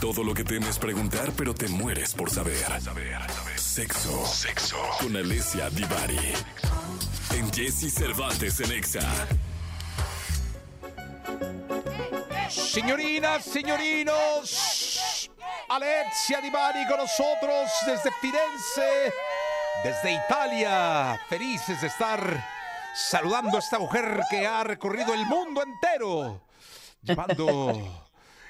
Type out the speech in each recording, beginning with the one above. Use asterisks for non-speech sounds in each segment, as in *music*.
Todo lo que temes preguntar, pero te mueres por saber. Sexo. Sexo. Con Alessia Divari. En Jesse Cervantes en Exa. Señorinas, señorinos, Alexia Divari con nosotros desde Firenze, desde Italia. Felices de estar saludando a esta mujer que ha recorrido el mundo entero, llevando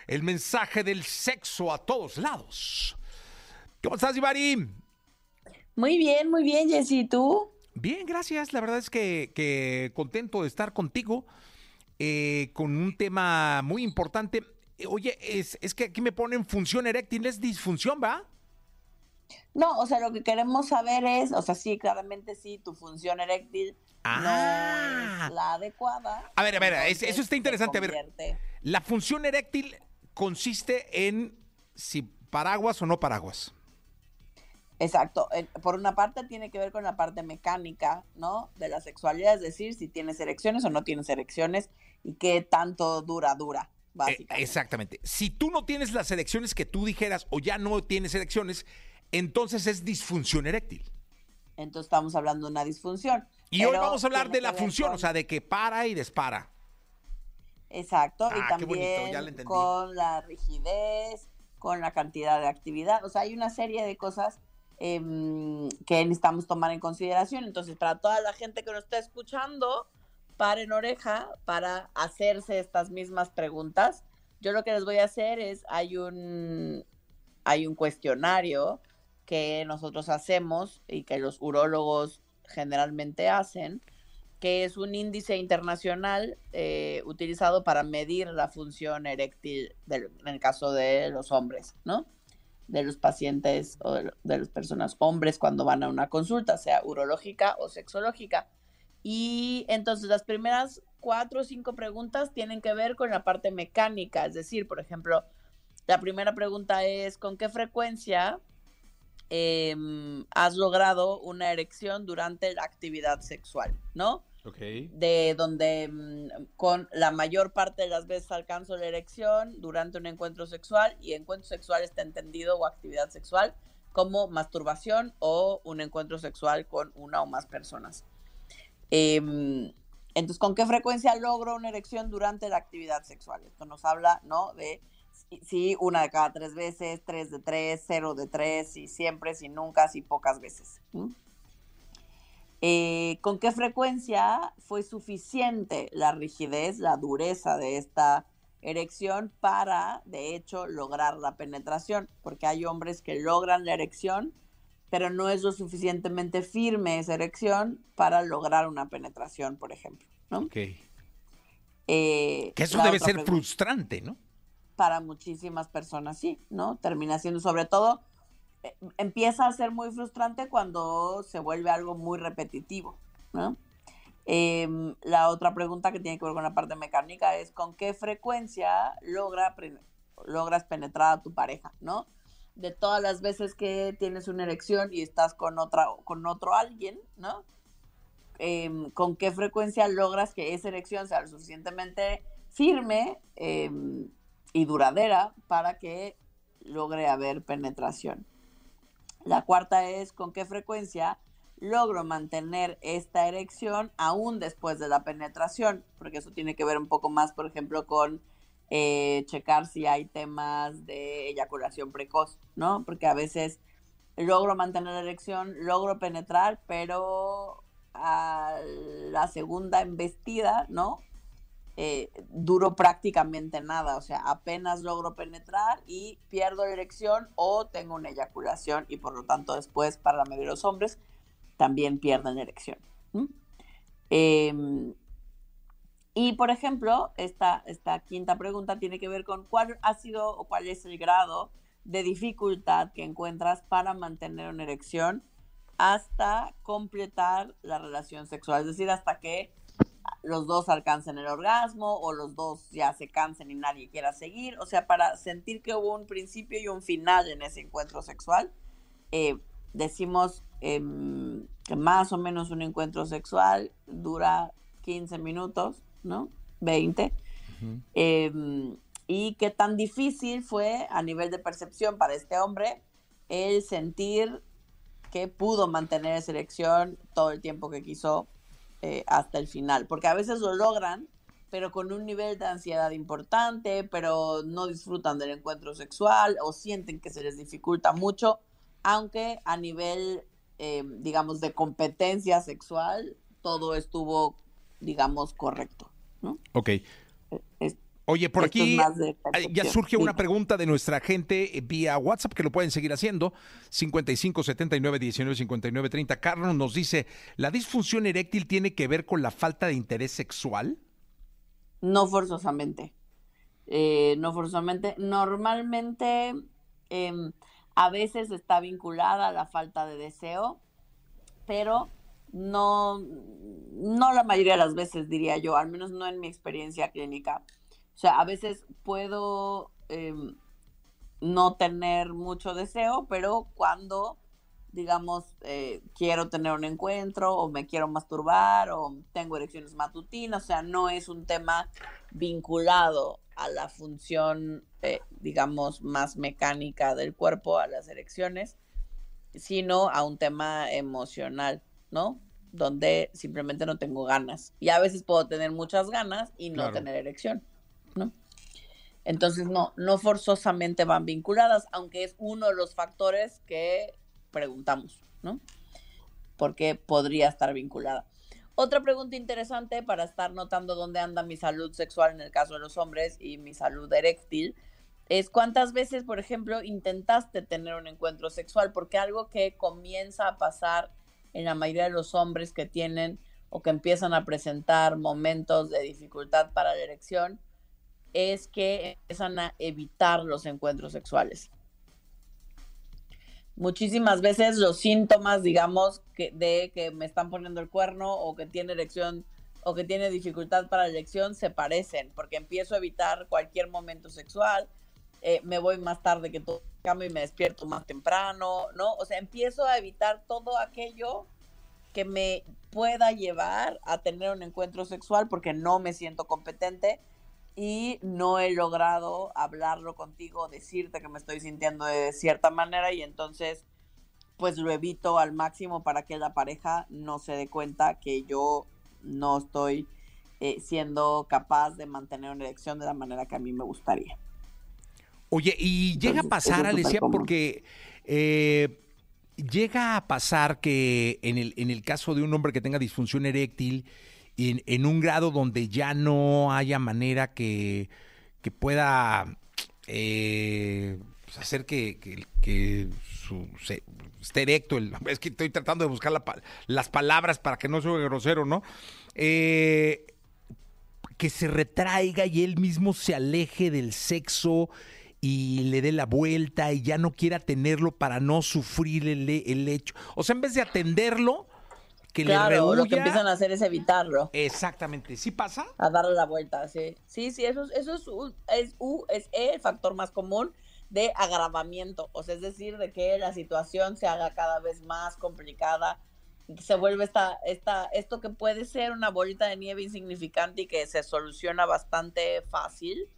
el mensaje del sexo a todos lados. ¿Cómo estás, Divari? Muy bien, muy bien, Jessy. ¿Y tú? Bien, gracias. La verdad es que, que contento de estar contigo eh, con un tema muy importante. Eh, Oye, es, es que aquí me ponen función eréctil, es disfunción, ¿va? No, o sea, lo que queremos saber es, o sea, sí, claramente sí, tu función eréctil Ah. no es la adecuada. A ver, a ver, eso está interesante. A ver, la función eréctil consiste en si paraguas o no paraguas. Exacto. El- Por una parte tiene que ver con la parte mecánica, ¿no? De la sexualidad, es decir, si tienes erecciones o no tienes erecciones y qué tanto dura, dura, Eh, básicamente. exactamente. Si tú no tienes las erecciones que tú dijeras o ya no tienes erecciones, entonces es disfunción eréctil. Entonces estamos hablando de una disfunción. Y hoy vamos a hablar de la función, con- o sea, de que para y dispara. Exacto, Ah, y bonito, también con la rigidez, con la cantidad de actividad, o sea, hay una serie de cosas em, que necesitamos tomar en consideración. Entonces, para toda la gente que nos está escuchando, paren oreja para hacerse estas mismas preguntas. Yo lo que les voy a hacer es, hay un, hay un cuestionario que nosotros hacemos y que los urólogos generalmente hacen, que es un índice internacional eh, utilizado para medir la función eréctil del- en el caso de los hombres, ¿no? De los pacientes o de, de las personas hombres cuando van a una consulta, sea urológica o sexológica. Y entonces las primeras cuatro o cinco preguntas tienen que ver con la parte mecánica, es decir, por ejemplo, la primera pregunta es ¿con qué frecuencia em, has logrado una erección durante la actividad sexual, ¿no? Ok. de donde mm, con la mayor parte de las veces alcanzo la erección durante un encuentro sexual y encuentro sexual está entendido o actividad sexual como masturbación o un encuentro sexual con una o más personas. Em, entonces, ¿con qué frecuencia logro una erección durante la actividad sexual? Esto nos habla, ¿no? De si una de cada tres veces, tres de tres, cero de tres, si siempre, si nunca, si pocas veces. Eh, ¿Con qué frecuencia fue suficiente la rigidez, la dureza de esta erección para, de hecho, lograr la penetración? Porque hay hombres que logran la erección, pero no es lo suficientemente firme esa erección para lograr una penetración, por ejemplo. ¿no? Ok. Eh, Que eso debe ser pregunta- frustrante, ¿no? Para muchísimas personas, sí, ¿no? Termina siendo sobre todo, eh, empieza a ser muy frustrante cuando se vuelve algo muy repetitivo, ¿no? Em, la otra pregunta que tiene que ver con la parte mecánica es con qué frecuencia logra, logras penetrar a tu pareja, ¿no? De todas las veces que tienes una erección y estás con otra, con otro alguien, ¿no? Em, con qué frecuencia logras que esa erección sea lo suficientemente firme em, y duradera para que logre haber penetración. La cuarta es con qué frecuencia logro mantener esta erección aún después de la penetración, porque eso tiene que ver un poco más, por ejemplo, con eh, checar si hay temas de eyaculación precoz, ¿no? Porque a veces logro mantener la erección, logro penetrar, pero a la segunda embestida, ¿no? Eh, duro prácticamente nada, o sea, apenas logro penetrar y pierdo la erección o tengo una eyaculación y por lo tanto después para la mayoría de los hombres también pierden erección. ¿m? Eh, y por ejemplo, esta, esta quinta pregunta tiene que ver con cuál ha sido o cuál es el grado de dificultad que encuentras para mantener una erección hasta completar la relación sexual, es decir, hasta que los dos alcancen el orgasmo o los dos ya se cansen y nadie quiera seguir, o sea, para sentir que hubo un principio y un final en ese encuentro sexual, eh, decimos em, que más o menos un encuentro sexual dura 15 minutos, ¿no? 20. Ujú. Em, y qué tan difícil fue a nivel de percepción para este hombre el sentir que pudo mantener esa erección todo el tiempo que quiso eh, hasta el final, porque a veces lo logran, pero con un nivel de ansiedad importante, pero no disfrutan del encuentro sexual o sienten que se les dificulta mucho, aunque a nivel, eh, digamos, de competencia sexual, todo estuvo, digamos, correcto. ¿no? Ok. Oye, por aquí ya surge una pregunta de nuestra gente eh, vía WhatsApp que lo pueden seguir haciendo. 55 79 19 59 30. Carlos nos dice: ¿la disfunción eréctil tiene que ver con la falta de interés sexual? No forzosamente. Eh, no forzosamente. Normalmente, em, a veces está vinculada a la falta de deseo, pero no, no la mayoría de las veces, diría yo, al menos no en mi experiencia clínica. O sea, a veces puedo em, no tener mucho deseo, pero cuando, digamos, eh, quiero tener un encuentro o me quiero masturbar o tengo erecciones matutinas, o sea, no es un tema vinculado a la función, eh, digamos, más mecánica del cuerpo, a las erecciones, sino a un tema emocional, ¿no? Donde simplemente no tengo ganas. Y a veces puedo tener muchas ganas y no tener erección. ¿No? Entonces, no, no forzosamente van vinculadas, aunque es uno de los factores que preguntamos, ¿no? Porque podría estar vinculada. Otra pregunta interesante para estar notando dónde anda mi salud sexual en el caso de los hombres y mi salud eréctil es cuántas veces, por ejemplo, intentaste tener un encuentro sexual, porque algo que comienza a pasar en la mayoría de los hombres que tienen o que empiezan a presentar momentos de dificultad para la erección es que empiezan a evitar los encuentros sexuales. Muchísimas veces los síntomas, digamos, que, de que me están poniendo el cuerno o que tiene erección o que tiene dificultad para la elección se parecen, porque empiezo a evitar cualquier momento sexual, eh, me voy más tarde que todo cambio y me despierto más temprano, ¿no? O sea, empiezo a evitar todo aquello que me pueda llevar a tener un encuentro sexual porque no me siento competente y no he logrado hablarlo contigo, decirte que me estoy sintiendo de cierta manera y entonces pues lo evito al máximo para que la pareja no se dé cuenta que yo no estoy eh, siendo capaz de mantener una erección de la manera que a mí me gustaría. Oye, y llega a pasar, Alicia, porque eh, llega a pasar que en el, en el caso de un hombre que tenga disfunción eréctil, en, un grado donde ya no haya manera que, pueda eh, pues, hacer que, que, esté erecto. *laughs* es que estoy tratando de buscar las palabras para que no sea grosero, ¿no? Eh, que se retraiga y él mismo se aleje del sexo y le dé la vuelta y ya no quiera tenerlo para no sufrir el, el hecho. O sea, en vez de atenderlo, claro, lo que empiezan a hacer es evitarlo. Exactamente, ¿sí pasa? A darle la vuelta, sí. Sí, sí, eso, eso es, es, es el factor más común de agravamiento, o sea, es decir, de que la situación se haga cada vez más complicada, se vuelve esta, esta, esto que puede ser una bolita de nieve insignificante y que se soluciona bastante fácil,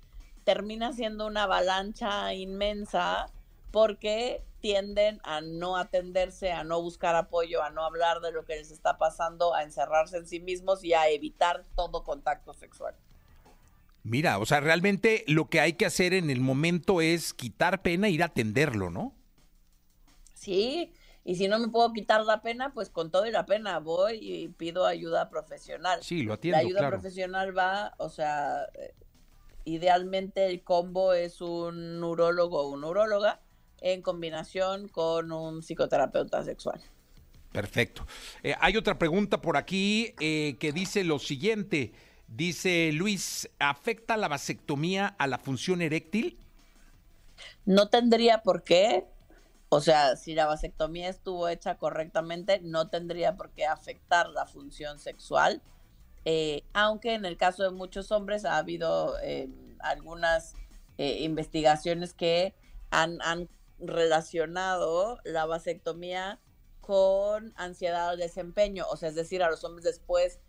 termina siendo una avalancha inmensa porque tienden a no atenderse, a no buscar apoyo, a no hablar de lo que les está pasando, a encerrarse en sí mismos y a evitar todo contacto sexual. Mira, o sea, realmente lo que hay que hacer en el momento es quitar pena e ir a atenderlo, ¿no? Sí, y si no me puedo quitar la pena, pues con todo y la pena voy y pido ayuda profesional. Sí, lo atiendo, La ayuda profesional va, o sea, eh, idealmente el combo es un neurólogo o una neuróloga en combinación con un psicoterapeuta sexual. Perfecto. Eh, hay otra pregunta por aquí eh, que dice lo siguiente. Dice Luis, ¿afecta la vasectomía a la función eréctil? No tendría por qué. O sea, si la vasectomía estuvo hecha correctamente, no tendría por qué afectar la función sexual. Eh, aunque en el caso de muchos hombres ha habido algunas investigaciones que han, han relacionado la vasectomía con ansiedad al desempeño, o sea, es decir, a los hombres después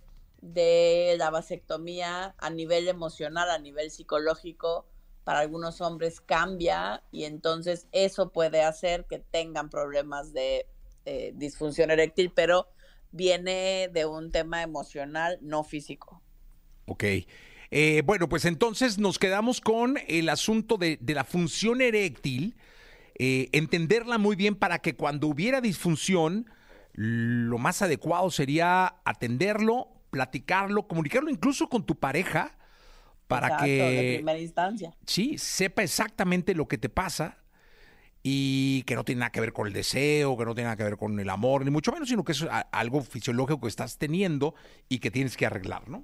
de la vasectomía a nivel emocional, a nivel psicológico, para algunos hombres cambia y entonces eso puede hacer que tengan problemas de eh, disfunción eréctil, pero viene de un tema emocional, no físico. Ok. Eh, bueno, pues entonces nos quedamos con el asunto de, la función eréctil, eh, entenderla muy bien para que cuando hubiera disfunción, lo más adecuado sería atenderlo, platicarlo, comunicarlo incluso con tu pareja para que... Primera instancia. Sí, sepa exactamente lo que te pasa y que no tiene nada que ver con el deseo, que no tiene nada que ver con el amor, ni mucho menos, sino que es algo fisiológico que estás teniendo y que tienes que arreglar, ¿no?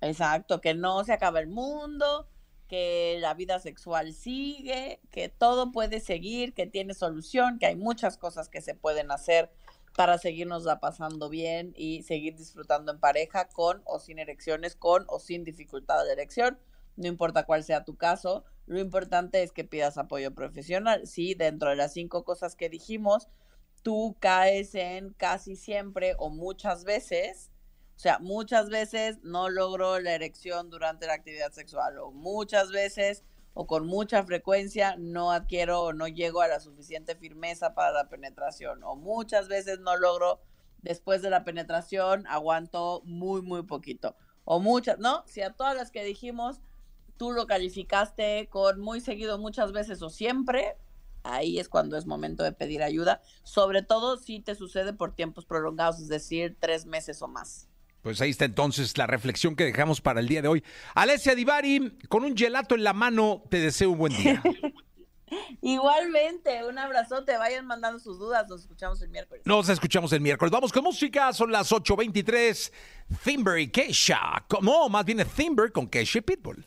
Exacto, que no se acaba el mundo, que la vida sexual sigue, que todo puede seguir, que tiene solución, que hay muchas cosas que se pueden hacer para seguirnos la pasando bien y seguir disfrutando en pareja con o sin erecciones, con o sin dificultad de erección, no importa cuál sea tu caso, lo importante es que pidas apoyo profesional. Si dentro de las cinco cosas que dijimos, tú caes en casi siempre o muchas veces, o sea, muchas veces no logro la erección durante la actividad sexual o muchas veces o con mucha frecuencia no adquiero o no llego a la suficiente firmeza para la penetración o muchas veces no logro después de la penetración aguanto muy muy poquito o muchas, ¿no? Si a todas las que dijimos tú lo calificaste con muy seguido muchas veces o siempre, ahí es cuando es momento de pedir ayuda, sobre todo si te sucede por tiempos prolongados, es decir, tres meses o más. Pues ahí está entonces la reflexión que dejamos para el día de hoy. Alessia Divari, con un gelato en la mano, te deseo un buen día. *laughs* Igualmente, un abrazote, vayan mandando sus dudas, nos escuchamos el miércoles. Nos escuchamos el miércoles. Vamos con música, son las 8.23. Thimber y Kesha. No, más bien Thimber con Kesha Pitbull.